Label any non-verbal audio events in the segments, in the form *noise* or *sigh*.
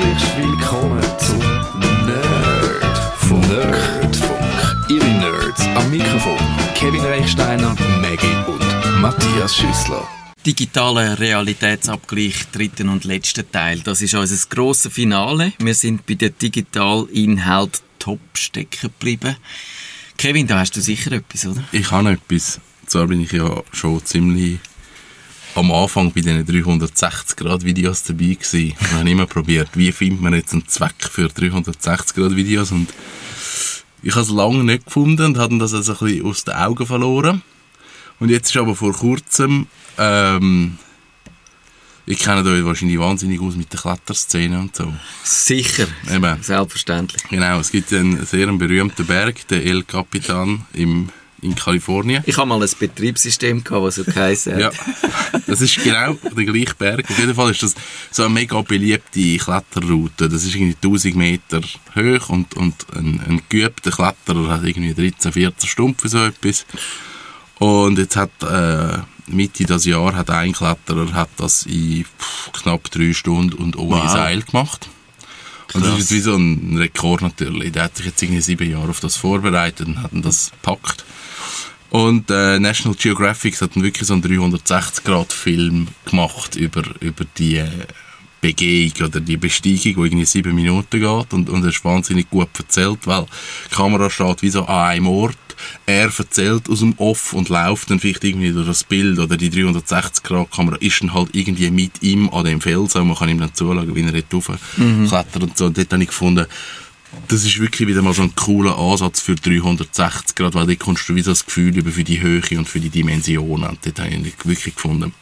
Herzlich willkommen zum Nerdfunk. Nerdfunk. Ihre Nerds am Mikrofon. Kevin Reichsteiner, Maggie und Matthias Schüssler. Digitaler Realitätsabgleich, dritten und letzten Teil. Das ist unser grosses Finale. Wir sind bei den Digitalinhalt top stecken geblieben. Kevin, da hast du sicher etwas, oder? Ich habe etwas. Zwar bin ich ja schon ziemlich am Anfang bei diesen 360-Grad-Videos dabei gewesen. Und habe immer probiert, wie findet man jetzt einen Zweck für 360-Grad-Videos und ich habe es lange nicht gefunden und habe das also ein bisschen aus den Augen verloren. Und jetzt ist aber vor kurzem, ähm, ich kenne euch wahrscheinlich wahnsinnig aus mit der Kletterszene und so. Sicher, Eben. selbstverständlich. Genau, es gibt einen sehr berühmten Berg, den El Capitan im, in Kalifornien. Ich habe mal ein Betriebssystem gehabt, das so geheißen hat. Ja, das ist genau *laughs* der gleiche Berg. Auf jeden Fall ist das so eine mega beliebte Kletterroute. Das ist irgendwie 1000 Meter hoch und, und ein, ein geübter Kletterer hat irgendwie 13, 14 Stunden für so etwas. Und jetzt hat äh, Mitte des Jahr hat ein Kletterer hat das in pff, knapp drei Stunden und ohne Wow. Seil gemacht. Und das ist jetzt wie so ein Rekord natürlich. Der hat sich jetzt irgendwie sieben Jahre auf das vorbereitet und hat das gepackt. Und äh, National Geographic hat dann wirklich so einen 360-Grad-Film gemacht über, über die äh, Begehung oder die Besteigung, die irgendwie sieben Minuten geht. Und, und er ist wahnsinnig gut erzählt, weil die Kamera steht wie so an einem Ort. Er erzählt aus dem Off und läuft dann vielleicht irgendwie durch das Bild oder die 360-Grad-Kamera ist dann halt irgendwie mit ihm an dem Felsen man kann ihm dann zuschauen, wie er dort rauf klettert und so. Und dort habe ich gefunden, das ist wirklich wieder mal so ein cooler Ansatz für 360 Grad, weil dort kommst du wieder das Gefühl über für die Höhe und für die Dimensionen. Und dort habe ich wirklich gefunden,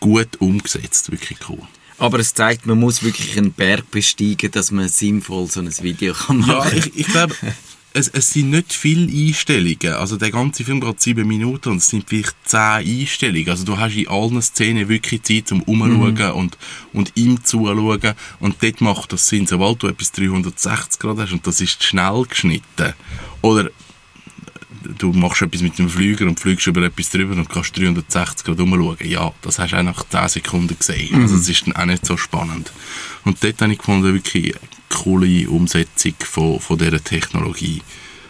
gut umgesetzt, wirklich cool. Aber es zeigt, man muss wirklich einen Berg besteigen, dass man sinnvoll so ein Video kann Ja, machen ich, ich glaube, *laughs* es, es sind nicht viele Einstellungen. Also der ganze Film geht sieben Minuten und es sind vielleicht zehn Einstellungen. Also du hast in allen Szenen wirklich Zeit zum Umschauen und, und ihm zuschauen. Und dort macht das Sinn, sobald du etwas 360 Grad hast und das ist schnell geschnitten. Oder du machst etwas mit dem Flüger und fliegst über etwas drüber und kannst 360 Grad umschauen. Ja, das hast du auch nach 10 Sekunden gesehen. Also das ist dann auch nicht so spannend. Und dort habe ich gefunden, wirklich eine coole Umsetzung von, von dieser Technologie.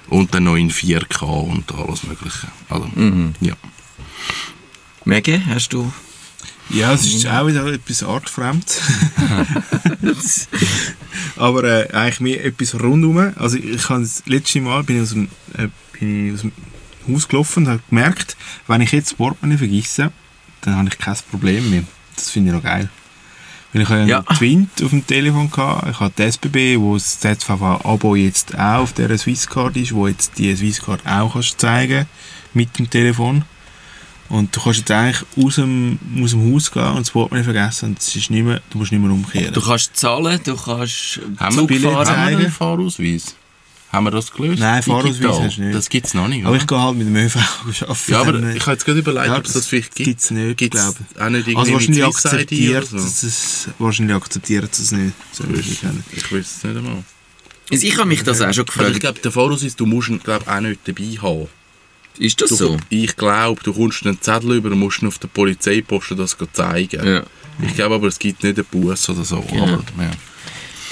Und dann noch in 4K und alles mögliche. Also, ja. Maggie, hast du... Ja, es ist auch wieder etwas artfremd. *laughs* Aber äh, eigentlich mehr etwas rundum. Also ich habe das letzte Mal bin ich aus dem, äh, bin ich aus dem Haus gelaufen und habe gemerkt, wenn ich jetzt das Portemonnaie vergesse, dann habe ich kein Problem mehr. Das finde ich noch geil. Weil ich habe Ja. ja. Twint auf dem Telefon gehabt, ich habe die SBB, wo das ZVV-Abo jetzt auch auf dieser Swisscard ist, wo jetzt die Swisscard auch kannst zeigen mit dem Telefon. Und du kannst jetzt eigentlich aus dem, aus dem Haus gehen und das Portemonnaie vergessen und es ist nicht mehr, du musst nicht mehr umkehren. Du kannst zahlen, du kannst Haben wir, Zug Billett fahren. haben wir einen Fahrausweis? Haben wir das gelöst? Nein, Fahrausweis hast du nicht. Das gibt es noch nicht, Aber oder? ich gehe halt mit dem ÖV arbeiten. Ja, aber ich habe jetzt gerade überlegt, ja, ob es das vielleicht gibt. Gibt's nicht, Gibt's glaube auch nicht irgendwie Also wahrscheinlich akzeptiert, so? es, wahrscheinlich akzeptiert es nicht. So würde ich. Ich weiß es nicht einmal. Also ich habe mich das auch schon Also ich gefragt. glaube, der Fahrausweis, du musst ihn glaub, auch nicht dabei haben. Ist das Du, so? Ich glaube, du kommst einen Zettel über und musst ihn auf der Polizeiposten das zeigen. Ja. Ich glaube aber, es gibt nicht einen Bus oder so. Genau. Aber, ja.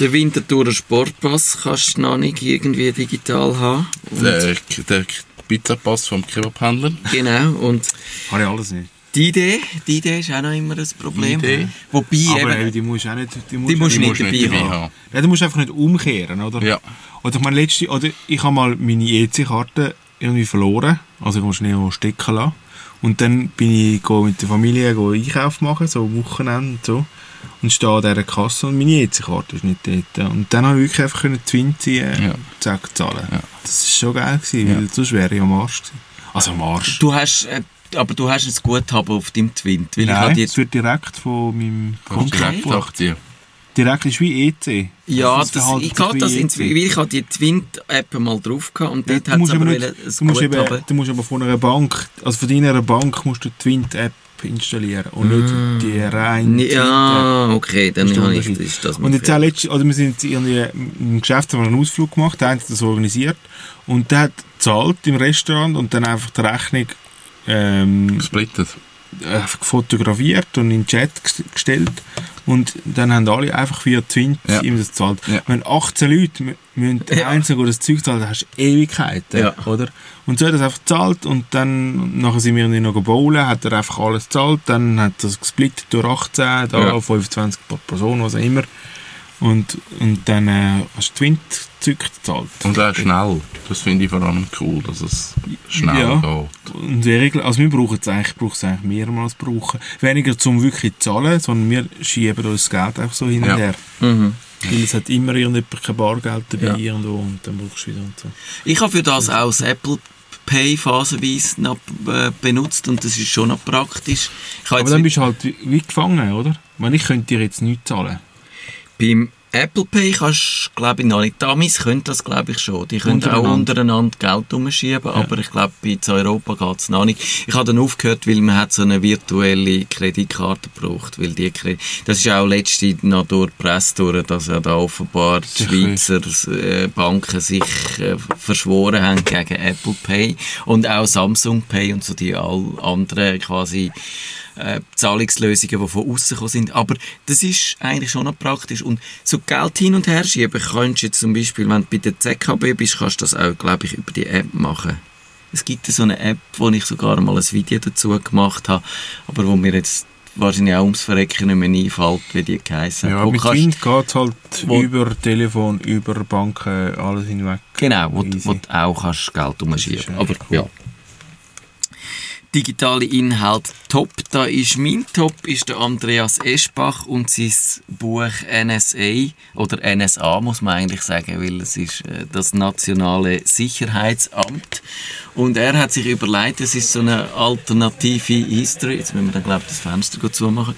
Den Winterthurer Sportpass kannst du noch nicht irgendwie digital haben. Und, der, der Pizzapass vom Kebabhändler. Genau, und Habe ich alles nicht. die Idee, die Idee ist auch noch immer ein Problem. Die Idee? Wobei Aber eben, die musst du auch nicht... Die Die musst Die nicht musst du dabei haben. Ja, du musst einfach nicht umkehren, oder? Ja. Oder ich meine, letzte, oder ich habe mal meine EC-Karte irgendwie verloren. Also ich musste irgendwo stecken lassen. Und dann bin ich mit der Familie Einkauf machen, so am Wochenende und so. Und stehe an dieser Kasse und meine EC-Karte ist nicht dort. Und dann habe ich wirklich einfach können Twin ziehen Ja. zack, zahlen. Ja. Das ist schon geil gewesen, Ja. weil sonst wäre ich am Arsch gewesen. Also am Arsch. du hast, äh, aber du hast ein Guthaben auf deinem Twint. Weil ich Nein, die, es wird direkt von meinem Kannst Okay. direkt abziehen. Direkt ist wie EC. ja, Das das, verhält ich wie das inzwischen, weil ich habe die Twint-App mal drauf gehabt und Ja, dort du, hat es musst aber nicht, ein du, musst eben, du musst aber von einer Bank, also von deiner Bank musst du die Twint-App installieren und nicht die reine Nee, Ja, okay, dann Das habe ich ist das Und jetzt auch letztes, oder wir sind irgendwie im Geschäft haben wir einen Ausflug gemacht, der hat das organisiert und der hat gezahlt im Restaurant und dann einfach die Rechnung ähm, Gesplittet. Äh, fotografiert und in den Chat ges- gestellt und dann haben alle einfach via Twint Ja. ihm das gezahlt. Ja. Wenn 18 Leute mü- müssen Ja. einzeln das Zeug zahlen, dann hast du Ewigkeiten, Ja. oder? Und so hat er es einfach gezahlt und dann nachher sind wir irgendwie noch bowlen, hat er einfach alles gezahlt, dann hat er es gesplittet durch 18, da Ja. 25 pro Person, was auch immer. Und, und dann äh, hast du Twint-Zeug gezahlt. Und auch schnell. Das finde ich vor allem cool, dass es schnell Ja. geht. Und regel- also wir brauchen es eigentlich, brauchen es eigentlich mehrmals brauchen. Weniger zum wirklich zu zahlen, sondern wir schieben uns das Geld einfach so hin und Ja. her. Mhm. Weil es hat immer irgendjemand kein Bargeld dabei Ja. irgendwo und dann brauchst du wieder und so. Ich habe für das auch das Apple Pay phasenweise noch äh, benutzt und das ist schon noch praktisch. Aber dann bist du halt wie, wie gefangen, oder? Ich meine, ich könnte dir jetzt nichts zahlen. Beim Apple Pay kannst du, glaube ich, noch nicht. Amis können das, glaube ich, schon. Die können auch Untereinander. untereinander Geld umschieben, aber ich glaube, bei in Europa geht es noch nicht. Ich habe dann aufgehört, weil man hat so eine virtuelle Kreditkarte gebraucht, weil die Kre das ist auch letzte noch durch die Presse durch, dass ja da offenbar die Schweizer äh, Banken sich äh, verschworen haben gegen Apple Pay und auch Samsung Pay und so die all anderen quasi äh, Zahlungslösungen, die von außen gekommen sind. Aber das ist eigentlich schon noch praktisch. Und so Geld hin und her schieben kannst du jetzt zum Beispiel, wenn du bei der ZKB bist, kannst du das auch, glaube ich, über die App machen. Es gibt so eine App, wo ich sogar mal ein Video dazu gemacht habe, aber wo mir jetzt wahrscheinlich auch ums Verrecken nicht mehr einfällt, wie die geheissen Ja, Wo mit kannst- Twint geht es halt über Telefon, über Banken, alles hinweg. Genau, wo, Easy. wo du auch kannst Geld umschieben kannst. Aber eigentlich ja. Digitale Inhalt top. Da ist mein Top, ist der Andreas Eschbach und sein Buch NSA oder NSA muss man eigentlich sagen, weil es ist äh, das nationale Sicherheitsamt. Und er hat sich überlegt, es ist so eine alternative History. Jetzt müssen wir dann glaube ich das Fenster gut zumachen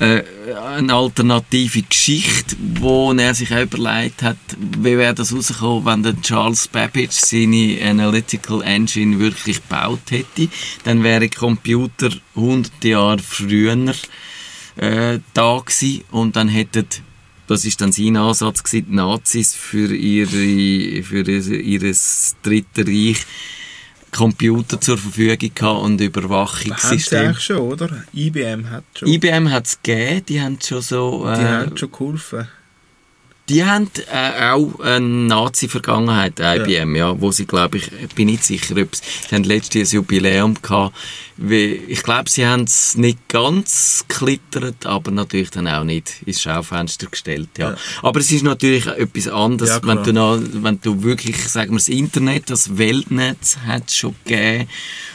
äh, eine alternative Geschichte, wo er sich auch überlegt hat, wie wäre das rausgekommen, wenn der Charles Babbage seine Analytical Engine wirklich gebaut hätte. Dann wäre Computer 100 Jahre früher äh, da gewesen und dann hätten das ist dann sein Ansatz gewesen, die Nazis für ihre für ihr, ihres Dritte Reich Computer zur Verfügung gehabt und Haben sie Überwachungssystem. schon, oder? IBM hat schon. IBM hat es gegeben, die haben schon so... Äh, die haben schon geholfen. Die haben äh, auch eine Nazi-Vergangenheit, IBM, ja. wo sie, glaube ich, bin nicht sicher, ob sie, sie haben letztes Jubiläum gehabt, ich glaube, sie haben es nicht ganz geklittert, aber natürlich dann auch nicht ins Schaufenster gestellt, ja. Ja. Aber es ist natürlich etwas anderes, Ja, wenn du noch, wenn du wirklich, sagen wir, das Internet, das Weltnetz hat es schon gegeben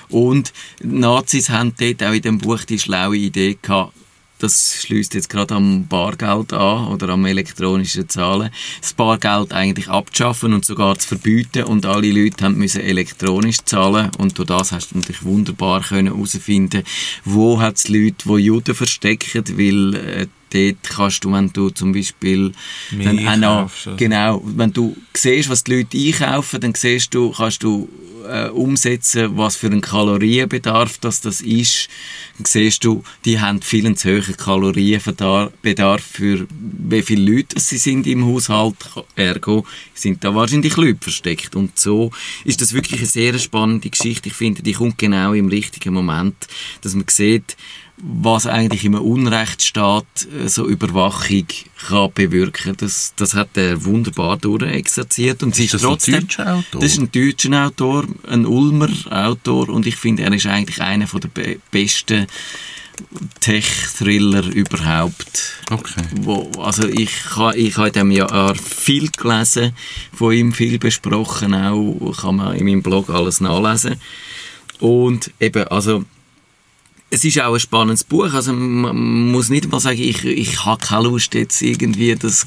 und Nazis haben dort auch in dem Buch die schlaue Idee gehabt, das schließt jetzt gerade am Bargeld an oder am elektronischen Zahlen, das Bargeld eigentlich abzuschaffen und sogar zu verbieten und alle Leute haben müssen elektronisch zahlen und durch das hast du natürlich wunderbar können herausfinden, wo hat es Leute, die Juden verstecken, weil äh, dort kannst du, wenn du zum Beispiel dann auch noch, genau, wenn du siehst, was die Leute einkaufen, dann siehst du, kannst du äh, umsetzen, was für ein Kalorienbedarf das, das ist. Dann siehst du, die haben viel zu hohen Kalorienbedarf für wie viele Leute sie sind im Haushalt. Ergo sind da wahrscheinlich Leute versteckt. Und so ist das wirklich eine sehr spannende Geschichte. Ich finde, die kommt genau im richtigen Moment, dass man sieht, was eigentlich im Unrechtsstaat äh, so Überwachung kann bewirken. Das, das hat er wunderbar durchexerziert und sie ist das ein trotzdem. deutscher Autor? Das ist ein deutscher Autor, ein Ulmer Autor und ich finde, er ist eigentlich einer von der be besten Tech-Thriller überhaupt. Okay. Wo, also ich habe ich ha in diesem Jahr viel gelesen, von ihm viel besprochen, auch kann man in meinem Blog alles nachlesen. Und eben, also es ist auch ein spannendes Buch, also man muss nicht mal sagen, ich, ich habe keine Lust jetzt irgendwie das,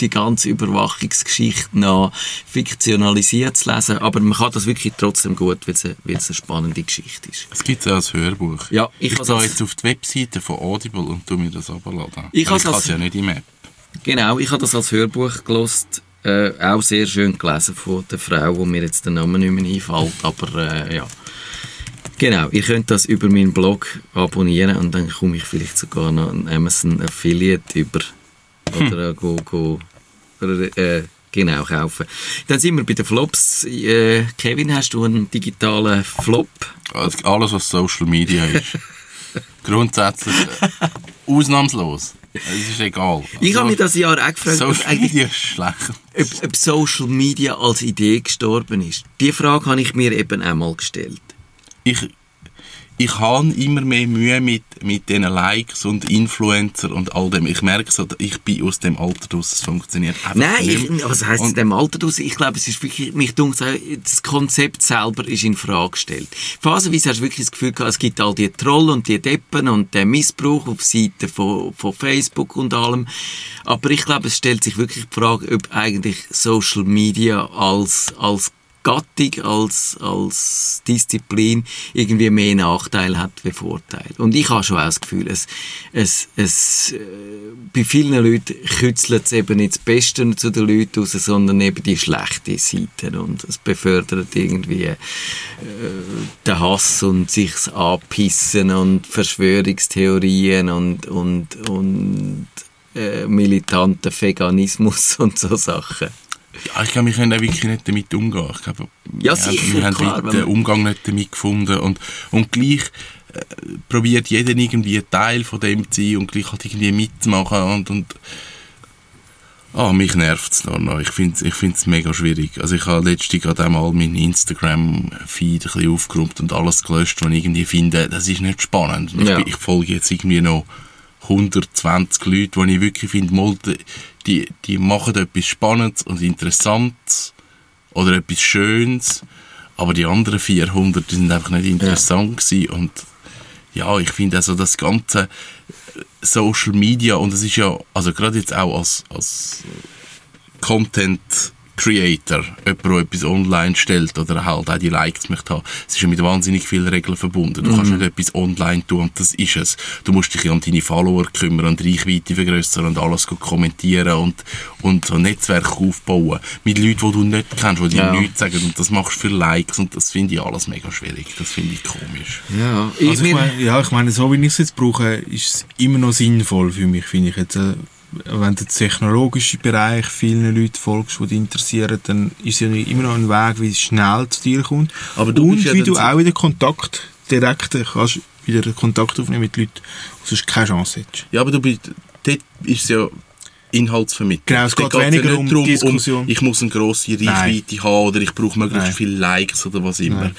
die ganze Überwachungsgeschichte noch fiktionalisiert zu lesen, aber man kann das wirklich trotzdem gut, weil es eine, weil es eine spannende Geschichte ist. Es gibt es auch als Hörbuch. Ja, ich ich gehe jetzt auf die Webseite von Audible und tu mir das runterladen. Ich ich kann es ja nicht im App. Genau, ich habe das als Hörbuch gelost, äh, auch sehr schön gelesen von der Frau, wo mir jetzt der Name nicht mehr einfällt, aber äh, ja. Genau, ihr könnt das über meinen Blog abonnieren und dann komme ich vielleicht sogar noch einen Amazon Affiliate über oder äh, go, go, oder, äh, genau kaufen. Dann sind wir bei den Flops. Äh, Kevin, hast du einen digitalen Flop? Also Alles, was Social Media ist. *laughs* Grundsätzlich äh, ausnahmslos. Es ist egal. Ich habe mich das Jahr auch gefragt, ob, Social Media ist schlecht. ob, ob Social Media als Idee gestorben ist. Die Frage habe ich mir eben einmal gestellt. Ich, ich habe immer mehr Mühe mit, mit diesen Likes und Influencer und all dem. Ich merke so, ich bin aus dem Alter raus, es funktioniert einfach Nein, nicht ich, was heisst Und- dem Alter draus? Ich glaube, es ist wirklich, mich dunkt, das Konzept selber ist in Frage gestellt. Phasenweise hast du wirklich das Gefühl gehabt, es gibt all die Troll und die Deppen und den Missbrauch auf Seiten von, von Facebook und allem. Aber ich glaube, es stellt sich wirklich die Frage, ob eigentlich Social Media als, als Gattung, als, als Disziplin irgendwie mehr Nachteil hat wie Vorteil. Und ich habe schon auch das Gefühl, es, es, es, äh, bei vielen Leuten kützelt es eben nicht das Beste zu den Leuten raus, sondern eben die schlechten Seiten. Und es befördert irgendwie äh, den Hass und sich anpissen und Verschwörungstheorien und, und, und äh, militanten Veganismus *laughs* und so Sachen. Ich glaube, wir können auch wirklich nicht damit umgehen. Ich glaube, Ja, wir haben- sicher, wir haben klar, den Umgang nicht damit gefunden. Und, und gleich äh, probiert jeder irgendwie Teil von dem zu sein und gleich halt irgendwie mitzumachen. Und, und ah, mich nervt es noch. noch. Ich finde es ich find's mega schwierig. Also ich habe letztens gerade einmal meinen Instagram-Feed ein bisschen aufgeräumt und alles gelöscht, was ich irgendwie finde, das ist nicht spannend. Ich, Ja. bin- ich folge jetzt irgendwie noch 120 Leute, die ich wirklich finde, mal, die, die machen etwas Spannendes und Interessantes oder etwas Schönes, aber die anderen 400, die sind einfach nicht interessant gewesen und ja, ich finde also das ganze Social Media und es ist ja, also gerade jetzt auch als, als Content Creator, jemand, der etwas online stellt oder halt auch die Likes möchte haben, es ist ja mit wahnsinnig vielen Regeln verbunden. Du kannst nicht etwas online tun und das ist es. Du musst dich ja um deine Follower kümmern und Reichweite vergrößern und alles gut kommentieren und, und so ein Netzwerk aufbauen mit Leuten, die du nicht kennst, die dir Ja. nichts sagen und das machst du für Likes und das finde ich alles mega schwierig. Das finde ich komisch. Ja, Also ich meine, ja, ich meine, so wie ich es jetzt brauche, ist es immer noch sinnvoll für mich, finde ich jetzt. Äh, wenn du den technologischen Bereich vielen Leuten folgst, die dich interessieren, dann ist ja immer noch ein Weg, wie es schnell zu dir kommt. Aber du Und ja wie du auch wieder Kontakt direkt kannst wieder Kontakt aufnehmen mit Leuten, wo du sonst keine Chance hättest. Ja, aber du bist, dort ist es ja Inhaltsvermittlung. Genau, es geht geht's weniger ja um darum, Diskussion. ich muss eine grosse Reichweite haben oder ich brauche möglichst Nein. viele Likes oder was immer. Nein.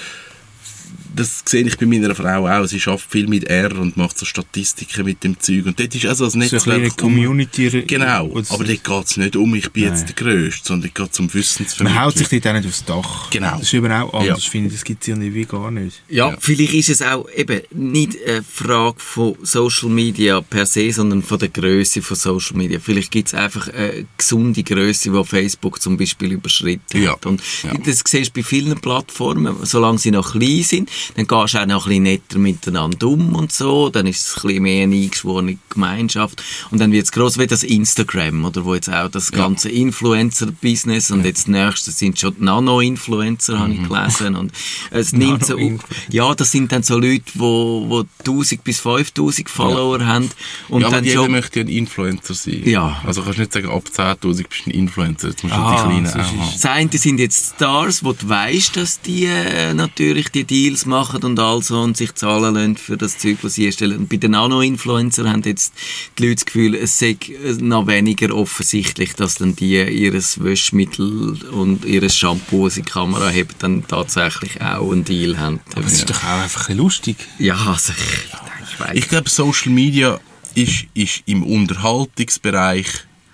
Das sehe ich bei meiner Frau auch. Sie schafft viel mit R und macht so Statistiken mit dem Zeug. Und dort ist also das So eine kleine Netzwerk... Community. Genau, wo es- aber dort geht es nicht um, ich bin jetzt Nein. der Größte, sondern dort geht es um Wissensvermittlung. Man haut sich dort auch nicht aufs Dach. Genau. Das ist eben auch anders, Ja. finde ich. Das gibt es ja nicht wie gar nicht. Ja, Ja. vielleicht ist es auch eben nicht eine Frage von Social Media per se, sondern von der Größe von Social Media. Vielleicht gibt es einfach eine gesunde Größe, die Facebook zum Beispiel überschritten Ja. hat. Und Ja. das siehst du bei vielen Plattformen, solange sie noch klein sind, dann gehst du auch noch ein bisschen netter miteinander um und so, dann ist es ein bisschen mehr eine eingeschworene Gemeinschaft und dann wird es gross wie das Instagram, oder wo jetzt auch das ganze Influencer-Business und jetzt nächstes sind schon die Nano-Influencer, habe Mhm. ich gelesen und es *laughs* nimmt so, Nano-Influencer. ja, das sind dann so Leute, wo, wo 1000 bis 5000 Follower haben und ja, aber dann jeder schon möchte ja ein Influencer sein. Ja. Also kannst du nicht sagen, ab 10'000 bist du ein Influencer. Jetzt musst du Ah, die Kleinen so auch haben. Das eine sind jetzt Stars, wo du weißt, dass die äh, natürlich die Deals machen und all so und sich zahlen lassen für das Zeug, was sie erstellen. Und bei den Nano-Influencern haben jetzt die Leute das Gefühl, es sei äh, noch weniger offensichtlich, dass dann die ihres Wäschmittel und ihres Shampoo, das in die Kamera haben, dann tatsächlich auch einen Deal haben. Aber es ist doch auch einfach ein lustig. Ja, also ich, ich weiß. Ich glaube, Social Media ist, ist im Unterhaltungsbereich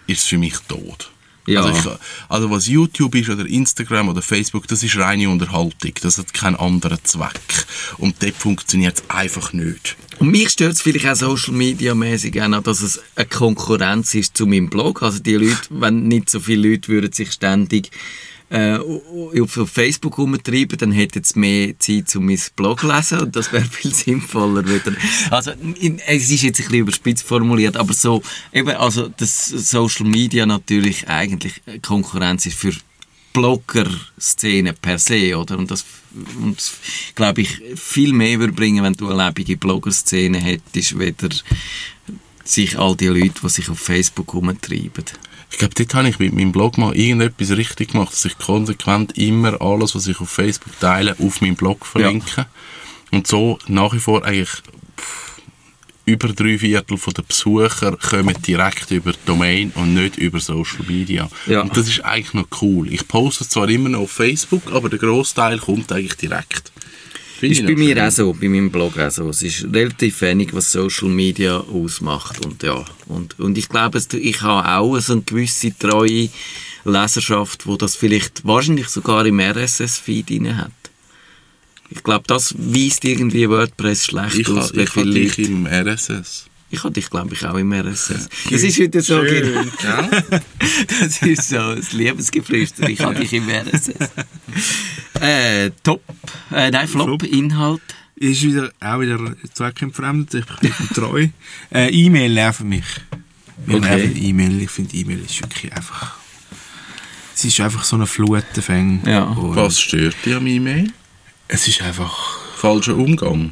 ist für mich tot. Ja. Also, ich, also was YouTube ist oder Instagram oder Facebook, das ist reine Unterhaltung. Das hat keinen anderen Zweck. Und dort funktioniert es einfach nicht. Und mich stört es vielleicht auch Social Media mäßig dass es eine Konkurrenz ist zu meinem Blog. Also die Leute, wenn nicht so viele Leute würden sich ständig äh, auf Facebook rumtreiben, dann hätten sie mehr Zeit, um mein Blog zu lesen und das wäre *laughs* viel sinnvoller wieder. Also es ist jetzt ein bisschen überspitzt formuliert, aber so eben, also das Social Media natürlich eigentlich Konkurrenz ist für Blogger-Szene per se, oder? Und das, und das glaube ich, viel mehr würde bringen, wenn du eine lebende Blogger-Szene hättest, weder sich all die Leute, die sich auf Facebook herumtreiben. Ich glaube, dort habe ich mit meinem Blog mal irgendetwas richtig gemacht, dass ich konsequent immer alles, was ich auf Facebook teile, auf meinem Blog verlinke. Und so nach wie vor eigentlich über drei Viertel der Besucher kommen direkt über die Domain und nicht über Social Media. Ja. Und das ist eigentlich noch cool. Ich poste zwar immer noch auf Facebook, aber der Großteil kommt eigentlich direkt. Finde Ist ich bei mir schön. auch so, bei meinem Blog auch so. Es ist relativ wenig, was Social Media ausmacht. Und ja, und, und ich glaube, ich habe auch so eine gewisse treue Leserschaft, wo das vielleicht wahrscheinlich sogar im RSS-Feed hat. Ich glaube, das weist irgendwie WordPress schlecht Ich aus, wie ich habe dich im RSS. Ich habe dich, glaube ich, auch im RSS. Das ist wieder so, genau. *laughs* Das ist so ein Liebesgeflüster. Ich habe dich im RSS. *laughs* Äh, top. Äh, nein, Flop, Flop. Inhalt. Ist wieder, auch wieder zweckentfremdet, ich bin *laughs* treu. Äh, E-Mail nerven mich. Mir Okay. E-Mail, ich finde E-Mail ist wirklich einfach... Es ist einfach so eine Flutenfäng. Ja. Und Was stört dich am E-Mail? Es ist einfach... Falscher Umgang.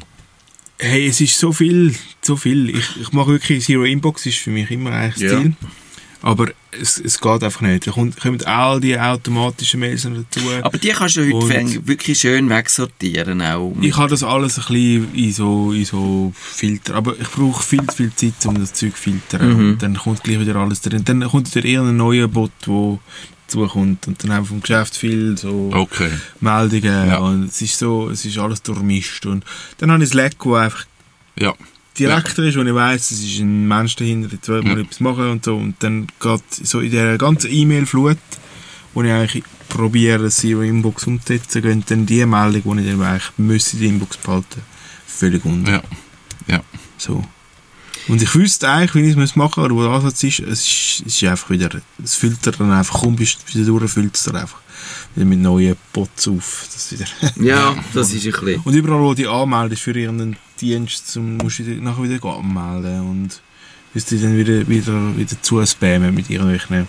Hey, es ist so viel, so viel. Ich, ich mache wirklich, Zero Inbox ist für mich immer eigentlich das Ja. Ziel. Aber es, es geht einfach nicht. Da kommt- kommen all die automatischen Mails dazu. Aber die kannst du heute wirklich schön wegsortieren. Auch. Ich habe das alles ein bisschen in so, in so Filter. Aber ich brauche viel zu viel Zeit, um das Zeug zu filtern. Mhm. Und dann kommt gleich wieder alles drin. Dann kommt wieder irgendein neuer Bot, der dazukommt. Und dann haben wir vom Geschäft viel so Okay. Meldungen. Ja. Und es ist so, es ist alles durchmischt. Und dann habe ich Slack, wo einfach Ja. Direkter ist, wo ich weiss, es ist ein Mensch dahinter, der will mal Ja. etwas machen und so. Und dann geht so in der ganzen E-Mail-Flut, wo ich eigentlich probiere, das Zero Inbox umzusetzen, gehen dann die Meldung, die ich dann eigentlich müsste in die Inbox behalten, völlig unter. Ja. Ja. So. Und ich wüsste eigentlich, wie ich es machen müsste, oder wo der Ansatz ist, es ist, es ist einfach wieder, es filtert dann einfach, kaum bist du wieder durch, füllt es dann einfach wieder mit neuen Bots auf. Das wieder Ja, das ist ein bisschen. und überall, wo du dich anmeldest für irgendeinen Dienst, zum, musst du dich nachher wieder anmelden und wirst dich dann wieder, wieder, wieder zuspammen mit irgendwelchen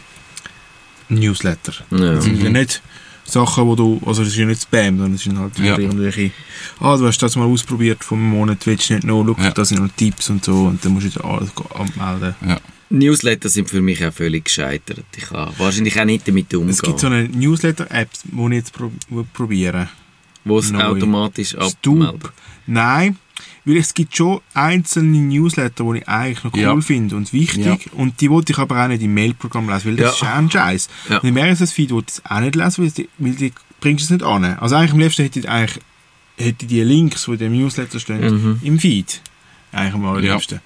Newsletter. Ja. Das sind ja nicht Sachen, wo du, also das ist ja nicht Spam, sondern das sind halt wieder Ja. irgendwelche, ah, du hast das mal ausprobiert vor einem Monat, willst du nicht noch, schau, Ja. da sind noch Tipps und so und dann musst du alles go- anmelden. Newsletter sind für mich auch völlig gescheitert. Ich kann wahrscheinlich auch nicht damit umgehen. Es gibt so eine Newsletter-App, die ich jetzt pro will probieren wo es automatisch abmeldet. Nein, weil es gibt schon einzelne Newsletter, die ich eigentlich noch cool Ja. finde und wichtig. Ja. Und die wollte ich aber auch nicht im Mailprogramm lesen, weil das Ja. ist auch ein Scheiß. Ja. Und im RSS-Feed wollte ich es auch nicht lesen, weil die, weil die bringst es nicht an. Also eigentlich am liebsten hätte ich eigentlich hätte die Links, die in dem Newsletter stehen, Mhm. im Feed. Eigentlich am allerliebsten.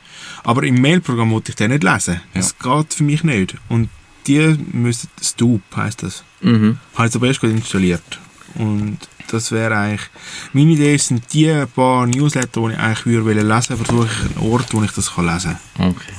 Aber im Mailprogramm wollte ich den nicht lesen. Das geht für mich nicht. Und die müssen, Stoop heisst das. Mhm. Habe ich aber erst gerade installiert. Und das wäre eigentlich, meine Idee sind die paar Newsletter, die ich eigentlich würde lesen, versuche ich einen Ort, wo ich das kann lesen kann. Okay.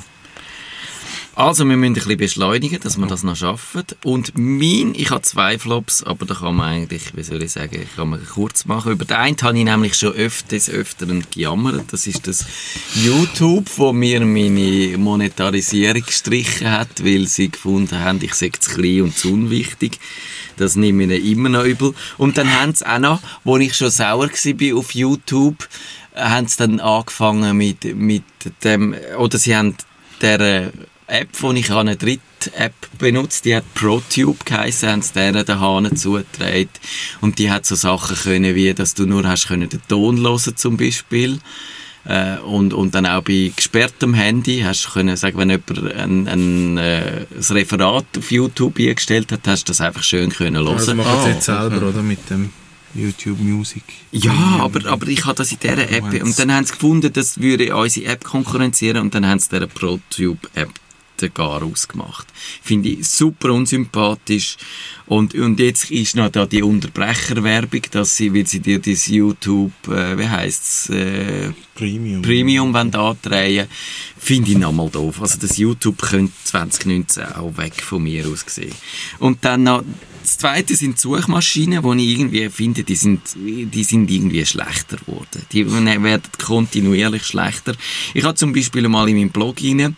Also, wir müssen ein bisschen beschleunigen, dass wir das noch schaffen. Und mein, ich habe zwei Flops, aber da kann man eigentlich, wie soll ich sagen, kann man kurz machen. Über den einen habe ich nämlich schon öfters, öfteren gejammert. Das ist das YouTube, wo mir meine Monetarisierung gestrichen hat, weil sie gefunden haben, ich sei zu klein und zu unwichtig. Das nehme ich ihnen immer noch übel. Und dann haben sie auch noch, wo ich schon sauer war auf YouTube, äh, haben sie dann angefangen mit, mit dem, oder sie haben der App, die ich habe, eine dritte App benutzt, die hat ProTube geheissen, haben sie denen den Hahn zugetragen. Und die hat so Sachen können, wie, dass du nur hast können den Ton hören zum Beispiel. Äh, und, und dann auch bei gesperrtem Handy hast du können sagen, wenn jemand ein, ein, äh, ein Referat auf YouTube eingestellt hat, hast du das einfach schön können hören. Also machen sie Ah, jetzt selber, oder? Mit dem YouTube Music. Ja, aber, aber ich habe das in dieser App. Und dann haben sie gefunden, das würde unsere App konkurrenzieren und dann haben sie dieser ProTube-App den gar ausgemacht. Finde ich super unsympathisch. Und, und jetzt ist noch da die Unterbrecherwerbung, dass sie, weil sie dir das YouTube, äh, wie heisst's, äh, Premium. Premium wollen andrehen finde ich nochmal doof. Also das YouTube könnte 2019 auch weg von mir aus gesehen. Und dann noch, das zweite sind Suchmaschinen, wo ich irgendwie finde, die sind, die sind irgendwie schlechter geworden. Die werden kontinuierlich schlechter. Ich habe zum Beispiel mal in meinem Blog rein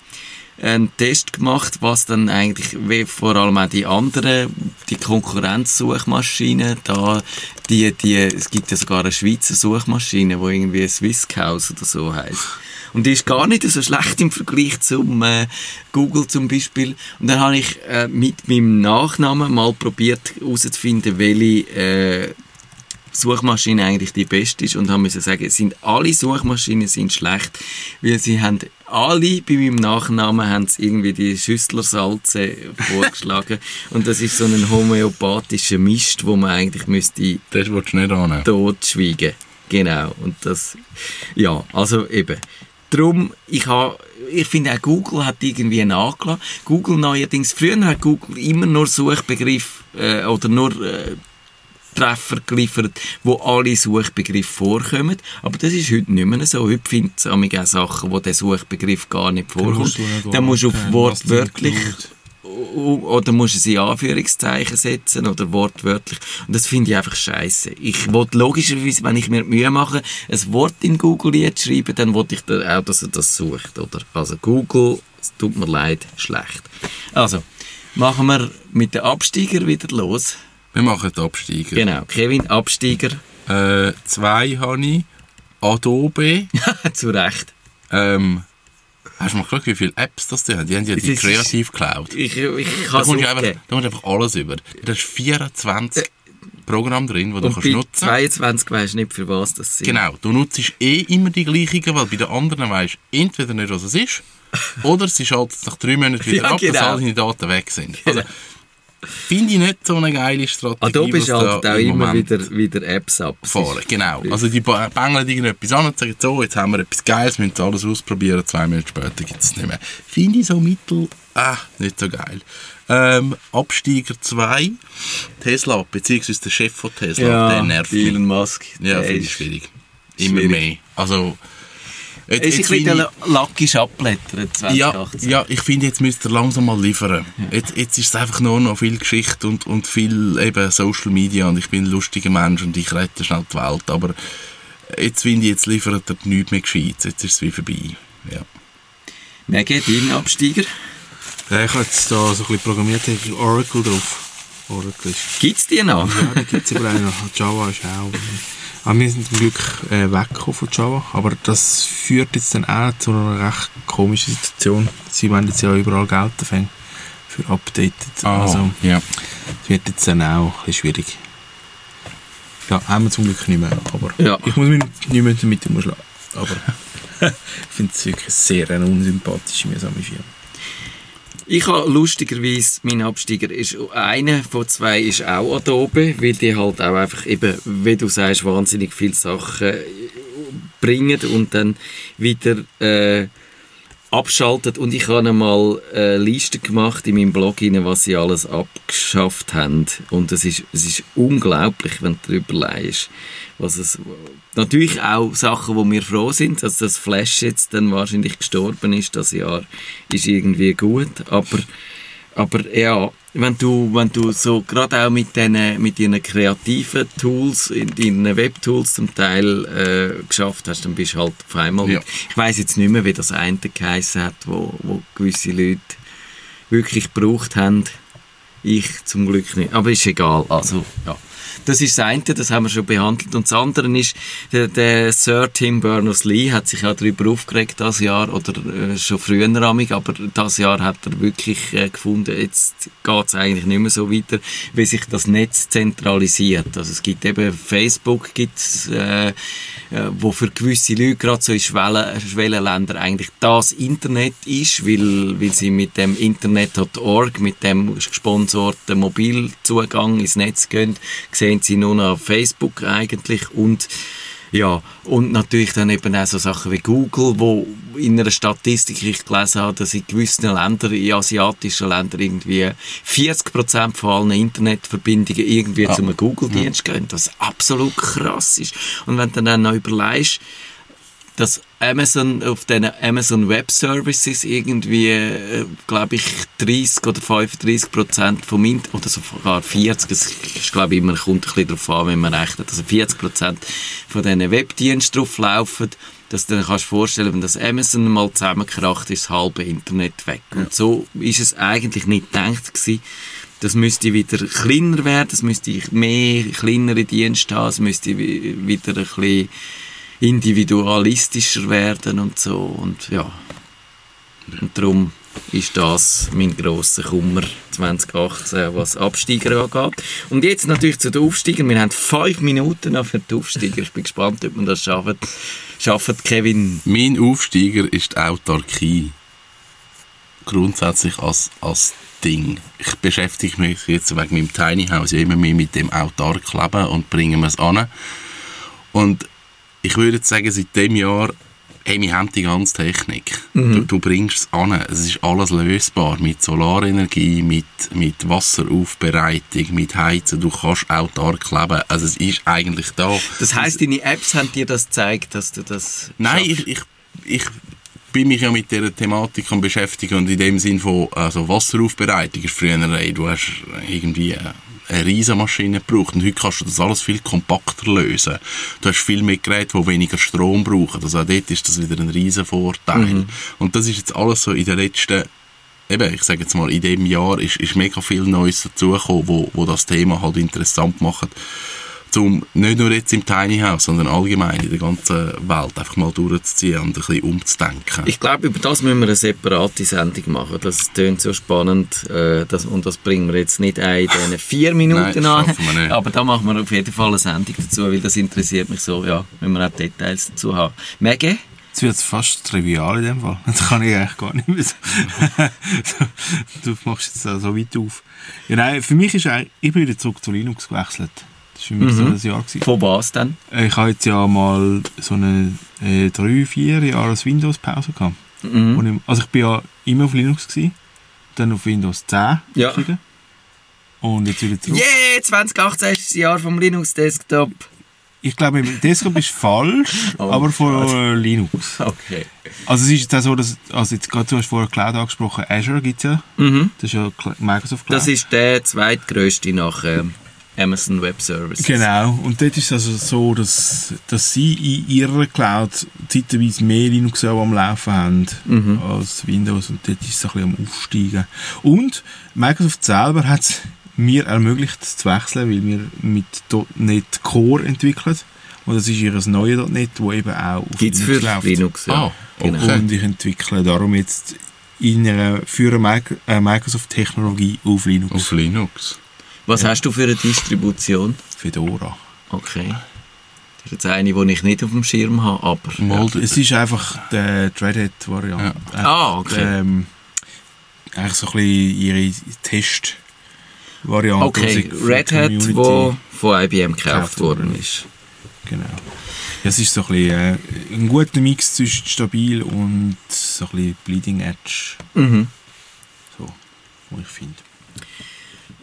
einen Test gemacht, was dann eigentlich, wie vor allem auch die anderen, die Konkurrenzsuchmaschinen, da, die, die, es gibt ja sogar eine Schweizer Suchmaschine, die irgendwie Swisscouse oder so heisst. Und die ist gar nicht so schlecht im Vergleich zum äh, Google zum Beispiel. Und dann habe ich äh, mit meinem Nachnamen mal probiert herauszufinden, welche äh, Suchmaschine eigentlich die beste ist und haben müssen sagen, sind alle Suchmaschinen sind schlecht, weil sie haben alle bei meinem Nachnamen haben sie irgendwie die Schüsslersalze vorgeschlagen. *laughs* Und das ist so ein homöopathischer Mist, wo man eigentlich müsste Das willst du nicht annehmen. totschweigen. Genau. Und das, ja, also eben. Drum, ich habe, ich finde auch Google hat irgendwie nachgelassen. Google neuerdings, früher hat Google immer nur Suchbegriff, äh, oder nur, äh, Treffer geliefert, wo alle Suchbegriffe vorkommen. Aber das ist heute nicht mehr so. Heute findet es auch Sachen, wo der Suchbegriff gar nicht vorkommt. Dann musst du auf wortwörtlich oder musst du es in Anführungszeichen setzen oder wortwörtlich. Und das finde ich einfach scheiße. Ich wollte logischerweise, wenn ich mir die Mühe mache, ein Wort in Google schreiben, dann wollte ich dann auch, dass er das sucht, oder? Also Google, es tut mir leid, schlecht. Also, machen wir mit den Absteiger wieder los. Wir machen den Absteiger. Genau, Kevin, Absteiger, Äh, zwei habe ich. Adobe. *laughs* zu Recht. Ähm, hast du mal geschaut, wie viele Apps das die haben? Die haben ja die Das Creative Cloud. Ich, ich Da kann es kommst, du einfach, da kommst du einfach alles über. Da hast 24 Programme drin, die du kannst nutzen 22 weisst du nicht, für was das sind. Genau, du nutzt eh immer die gleichen, weil bei den anderen weisst du entweder nicht, was es ist, *laughs* oder sie schaltet nach drei Monaten wieder Ja, ab, dass genau. all deine Daten weg sind. Also, finde ich nicht so eine geile Strategie. Adobe was schaltet da auch im immer wieder, wieder Apps ab. Es fahren. ist- Genau. Also die ba- bängeln irgendetwas an und sagen, so, jetzt haben wir etwas Geiles, müssen alles ausprobieren, zwei Minuten später gibt es nicht mehr. Finde ich so mittel, ah, nicht so geil. Ähm, Absteiger 2, Tesla, beziehungsweise der Chef von Tesla, der nervt. Elon Musk. Ja, finde ich schwierig. Immer schwierig. mehr. Also, jetzt, ist ein jetzt finde bisschen ich, lackisch abblättert ja, 2018. ja, ich finde, jetzt müsst ihr langsam mal liefern. Jetzt, jetzt ist es einfach nur noch viel Geschichte und, und viel eben Social Media und ich bin ein lustiger Mensch und ich rette schnell die Welt, aber jetzt finde ich, jetzt liefert er nichts mehr Gescheites. Jetzt ist es wie vorbei. Ja. Mega, dein Absteiger. Ja, ich habe jetzt da so ein bisschen programmiert, ich habe Oracle drauf. Oracle ist... Gibt es die noch? Ja, da gibt es überall noch. Java ist auch... Aber wir sind zum Glück äh, weggekommen von Java, aber das führt jetzt dann auch zu einer recht komischen Situation. Sie wollen jetzt ja überall Geld anfangen für Updated. Also, ja. es wird jetzt dann auch ein bisschen schwierig. Ja, haben wir zum Glück nicht mehr, aber Ja. ich muss mich nicht mehr damit umschlagen. Aber *laughs* ich finde es wirklich sehr eine unsympathische, mühsame Firma. Ich habe lustigerweise, mein Absteiger ist, einer von zwei ist auch Adobe, weil die halt auch einfach eben, wie du sagst, wahnsinnig viele Sachen äh, bringen und dann wieder äh, abschaltet. Und ich habe mal eine Liste gemacht in meinem Blog, rein, was sie alles abgeschafft haben. Und es ist, es ist unglaublich, wenn du darüber leist. Was es, natürlich auch Sachen, wo wir froh sind, dass das Flash jetzt dann wahrscheinlich gestorben ist, das Jahr, ist irgendwie gut. Aber, aber ja, wenn du, wenn du so gerade auch mit diesen mit deinen kreativen Tools, in deinen Webtools zum Teil äh, geschafft hast, dann bist du halt auf einmal... Ja. Ich weiß jetzt nicht mehr, wie das eine geheissen hat, wo, wo gewisse Leute wirklich gebraucht haben. Ich zum Glück nicht. Aber ist egal. Also, ja. Das ist das eine, das haben wir schon behandelt. Und das andere ist, der, der Sir Tim Berners-Lee hat sich auch darüber aufgeregt das Jahr, oder äh, schon früher amig, aber das Jahr hat er wirklich äh, gefunden, jetzt geht es eigentlich nicht mehr so weiter, wie sich das Netz zentralisiert. Also es gibt eben Facebook, gibt's, äh, äh, wo für gewisse Leute gerade so in Schwellen, Schwellenländern eigentlich das Internet ist, weil, weil sie mit dem Internet.org, mit dem gesponsorten Mobilzugang ins Netz gehen, sehen sie nur noch auf Facebook eigentlich und ja, und natürlich dann eben auch so Sachen wie Google, wo in einer Statistik ich gelesen habe, dass in gewissen Ländern, in asiatischen Ländern irgendwie 40% von allen Internetverbindungen irgendwie Ja. zum Google-Dienst gehen, was absolut krass ist. Und wenn du dann noch überlegst, dass Amazon auf den Amazon Web Services irgendwie, äh, glaube ich, 30 oder 35 Prozent vom Internet, oder sogar 40, es ist, glaube ich, immer, kommt ein bisschen darauf an, wenn man rechnet, also 40 Prozent von diesen Webdiensten drauf laufen, dass du dir kannst vorstellen, wenn das Amazon mal zusammenkracht, ist das halbe Internet weg. Und so ist es eigentlich nicht gedacht gewesen. Das müsste wieder kleiner werden, es müsste mehr kleinere Dienste haben, es müsste wi- wieder ein bisschen individualistischer werden und so und ja und darum ist das mein grosser Kummer 2018, was Absteiger angeht. Und jetzt natürlich zu den Aufsteigern. Wir haben fünf Minuten noch für die Aufsteiger. Ich bin gespannt, ob wir das schaffen. Schafft Kevin? Mein Aufsteiger ist die Autarkie. Grundsätzlich als, als Ding. Ich beschäftige mich jetzt wegen meinem Tiny House immer mehr mit dem autark Leben und bringe es an. Und ich würde sagen, seit dem Jahr hey, wir haben die ganze Technik. Mhm. Du, du, bringst es an. Es ist alles lösbar. Mit Solarenergie, mit, mit Wasseraufbereitung, mit Heizen. Du kannst autark leben. Also es ist eigentlich da. Das heisst, deine Apps haben dir das gezeigt, dass du das Nein, ich, ich, ich bin mich ja mit dieser Thematik beschäftigt und in dem Sinn von also Wasseraufbereitung ist früher, ey, du hast irgendwie eine Riesenmaschine gebraucht. Und heute kannst du das alles viel kompakter lösen. Du hast viel mehr Geräte, die weniger Strom brauchen. Also auch dort ist das wieder ein riesen Vorteil. Mhm. Und das ist jetzt alles so in den letzten eben, ich sage jetzt mal, in dem Jahr ist, ist mega viel Neues dazugekommen, wo, wo das Thema halt interessant macht um nicht nur jetzt im Tiny House, sondern allgemein in der ganzen Welt einfach mal durchzuziehen und ein bisschen umzudenken. Ich glaube, über das müssen wir eine separate Sendung machen. Das klingt so spannend äh, das, und das bringen wir jetzt nicht ein in diesen vier *laughs* Minuten Nein, an. Aber da machen wir auf jeden Fall eine Sendung dazu, weil das interessiert mich so, ja, wenn wir auch Details dazu haben. Maggie? Jetzt wird es fast trivial in dem Fall. *laughs* Das kann ich eigentlich gar nicht mehr so. *laughs* du machst jetzt so weit auf. Ja, nein, für mich ist eigentlich, ich bin wieder zurück zu Linux gewechselt. Das war für mich mhm. so ein Jahr. Gewesen. Von was denn? Äh, ich habe jetzt ja mal so eine äh, drei, vier Jahre Windows-Pause gehabt. Mhm. Ich, also ich bin ja immer auf Linux, gewesen, dann auf Windows 10 ja. Und jetzt wieder zurück. Yeah, 2018 ist das Jahr vom Linux-Desktop. Ich glaube, Desktop ist falsch, *laughs* oh, aber von Linux. Okay. Also es ist jetzt auch so, dass, also jetzt gerade, du hast vorher Cloud angesprochen, Azure gibt es ja. Mhm. Das ist ja Microsoft Cloud. Das ist der zweitgrößte nach ähm, Amazon Web Services. Genau, und dort ist es also so, dass, dass sie in ihrer Cloud zeitweise mehr Linux am Laufen haben mhm. als Windows und dort ist es ein bisschen am Aufsteigen. Und Microsoft selber hat es mir ermöglicht zu wechseln, weil wir mit .NET Core entwickeln. Und das ist ihr neues .NET, das eben auch auf Gibt's Linux für läuft. Linux, ja. Ah, genau. Und ich entwickle darum jetzt in einer, für eine äh, Microsoft-Technologie auf Linux. Auf Linux. Was ja. hast du für eine Distribution? Fedora. Okay. Das ist jetzt eine, die ich nicht auf dem Schirm habe, aber... Mal, ja. Es ist einfach die Red Hat-Variante. Ja. Ah, okay. Ähm, eigentlich so ein bisschen ihre Test-Variante. Okay, Red Hat, die von IBM gekauft worden ist. Genau. Ja, es ist so ein, bisschen, äh, ein guter Mix zwischen stabil und so ein bisschen Bleeding Edge. Mhm. So, wo ich finde.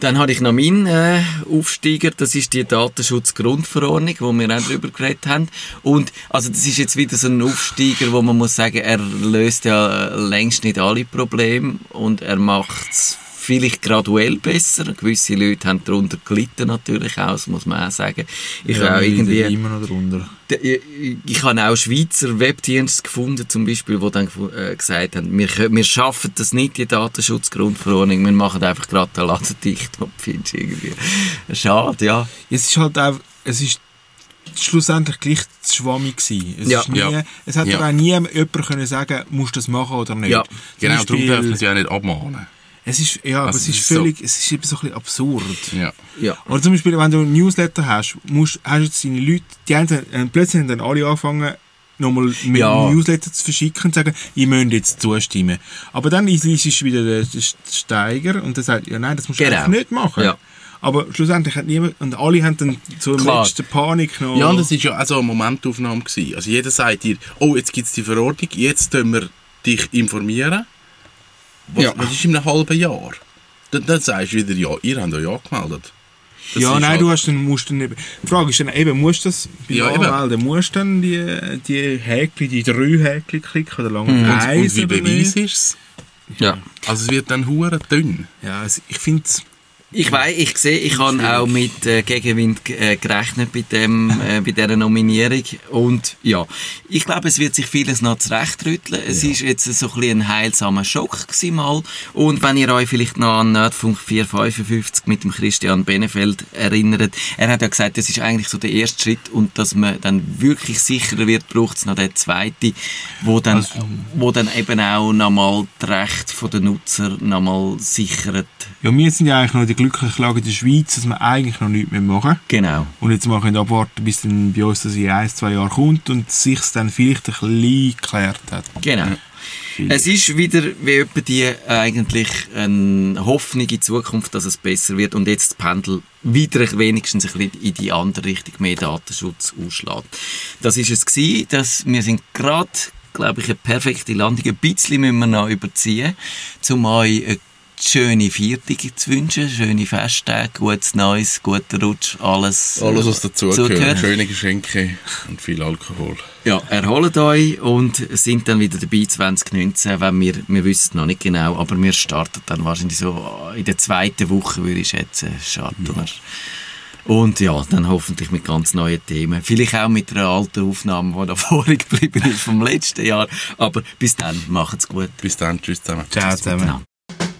Dann habe ich noch meinen äh, Aufsteiger, das ist die Datenschutzgrundverordnung, wo wir auch darüber geredet haben. Und also das ist jetzt wieder so ein Aufsteiger, wo man muss sagen, er löst ja längst nicht alle Probleme und er macht es vielleicht graduell besser. Gewisse Leute haben darunter gelitten natürlich auch, das muss man auch sagen. Ich ja, auch irgendwie immer noch darunter. Ich, ich habe auch Schweizer Webdienste gefunden, zum Beispiel, die dann äh, gesagt haben, wir, wir schaffen das nicht, die Datenschutzgrundverordnung, wir machen einfach gerade den Laden dicht. findest irgendwie schade, ja. Es ist halt auch, es ist schlussendlich gleich zu schwammig gewesen. Es, ja. nie, ja. es hat ja. auch nie jemand können sagen, musst du das machen oder nicht. Ja. Genau, darum darf man es ja nicht abmahnen. Es ist, ja, also aber es ist, ist völlig, so. es ist eben so ein bisschen absurd. Ja. ja. Oder zum Beispiel, wenn du ein Newsletter hast, musst, hast jetzt deine Leute, die haben äh, plötzlich haben dann alle angefangen, nochmal mit ja. Newsletter zu verschicken und zu sagen, ihr müsst jetzt zustimmen. Aber dann ist es wieder der, Steiger und der sagt, ja nein, das musst du genau. nicht machen. Ja. Aber schlussendlich hat niemand, und alle haben dann so im letzten Panik noch... Ja, und das war ja auch so eine Momentaufnahme. Gewesen. Also jeder sagt dir, oh, jetzt gibt es die Verordnung, jetzt können wir dich informieren was, ja. was ist in einem halben Jahr? Dann, dann sagst du wieder, ja, ihr habt ja gemeldet. Das ja, nein, halt du hast dann, musst dann die Frage ist dann eben, musst du das bei ja, Anmelden, musst du dann die, die Häkchen, die drei Häkchen klicken oder lange mhm. und, und wie beweisst ist es? Ja. Also es wird dann hure dünn. Ja, also ich finde Ich weiß, ich sehe, ich habe auch mit äh, Gegenwind äh, gerechnet bei dem, äh, bei dieser Nominierung und ja, ich glaube, es wird sich vieles noch zurechtrütteln. Es ja. ist jetzt so ein, ein heilsamer Schock mal und wenn ihr euch vielleicht noch an Nerdfunk 455 mit dem Christian Benefeld erinnert, er hat ja gesagt, das ist eigentlich so der erste Schritt und dass man dann wirklich sicherer wird, braucht es noch den zweiten, wo dann, also, wo dann eben auch nochmal die Rechte der Nutzer nochmal sichert. Ja, wir sind ja eigentlich noch die glückliche Lage in der Schweiz, dass wir eigentlich noch nichts mehr machen. Genau. Und jetzt mal können abwarten, bis dann bei uns das in ein, zwei Jahren kommt und sich dann vielleicht ein bisschen geklärt hat. Genau. Es ist wieder wie etwa die eigentlich eine Hoffnung in Zukunft, dass es besser wird und jetzt das Pendel wieder wenigstens ein bisschen in die andere Richtung mehr Datenschutz ausschlägt. Das ist es gewesen, dass wir sind gerade glaube ich, eine perfekte Landung. Ein bisschen müssen wir noch überziehen, um euch schöne Viertage zu wünschen, schöne Festtage, gutes Neues, guten Rutsch, alles. Alles, was dazugehört. Schöne Geschenke und viel Alkohol. Ja, erholt euch und sind dann wieder dabei 2019, wenn wir, wir wissen noch nicht genau, aber wir starten dann wahrscheinlich so in der zweiten Woche, würde ich schätzen, starten wir. Und ja, dann hoffentlich mit ganz neuen Themen. Vielleicht auch mit einer alten Aufnahme, die da *laughs* vorig geblieben ist vom letzten Jahr. Aber bis dann, macht's gut. Bis dann, tschüss zusammen. Ciao zusammen.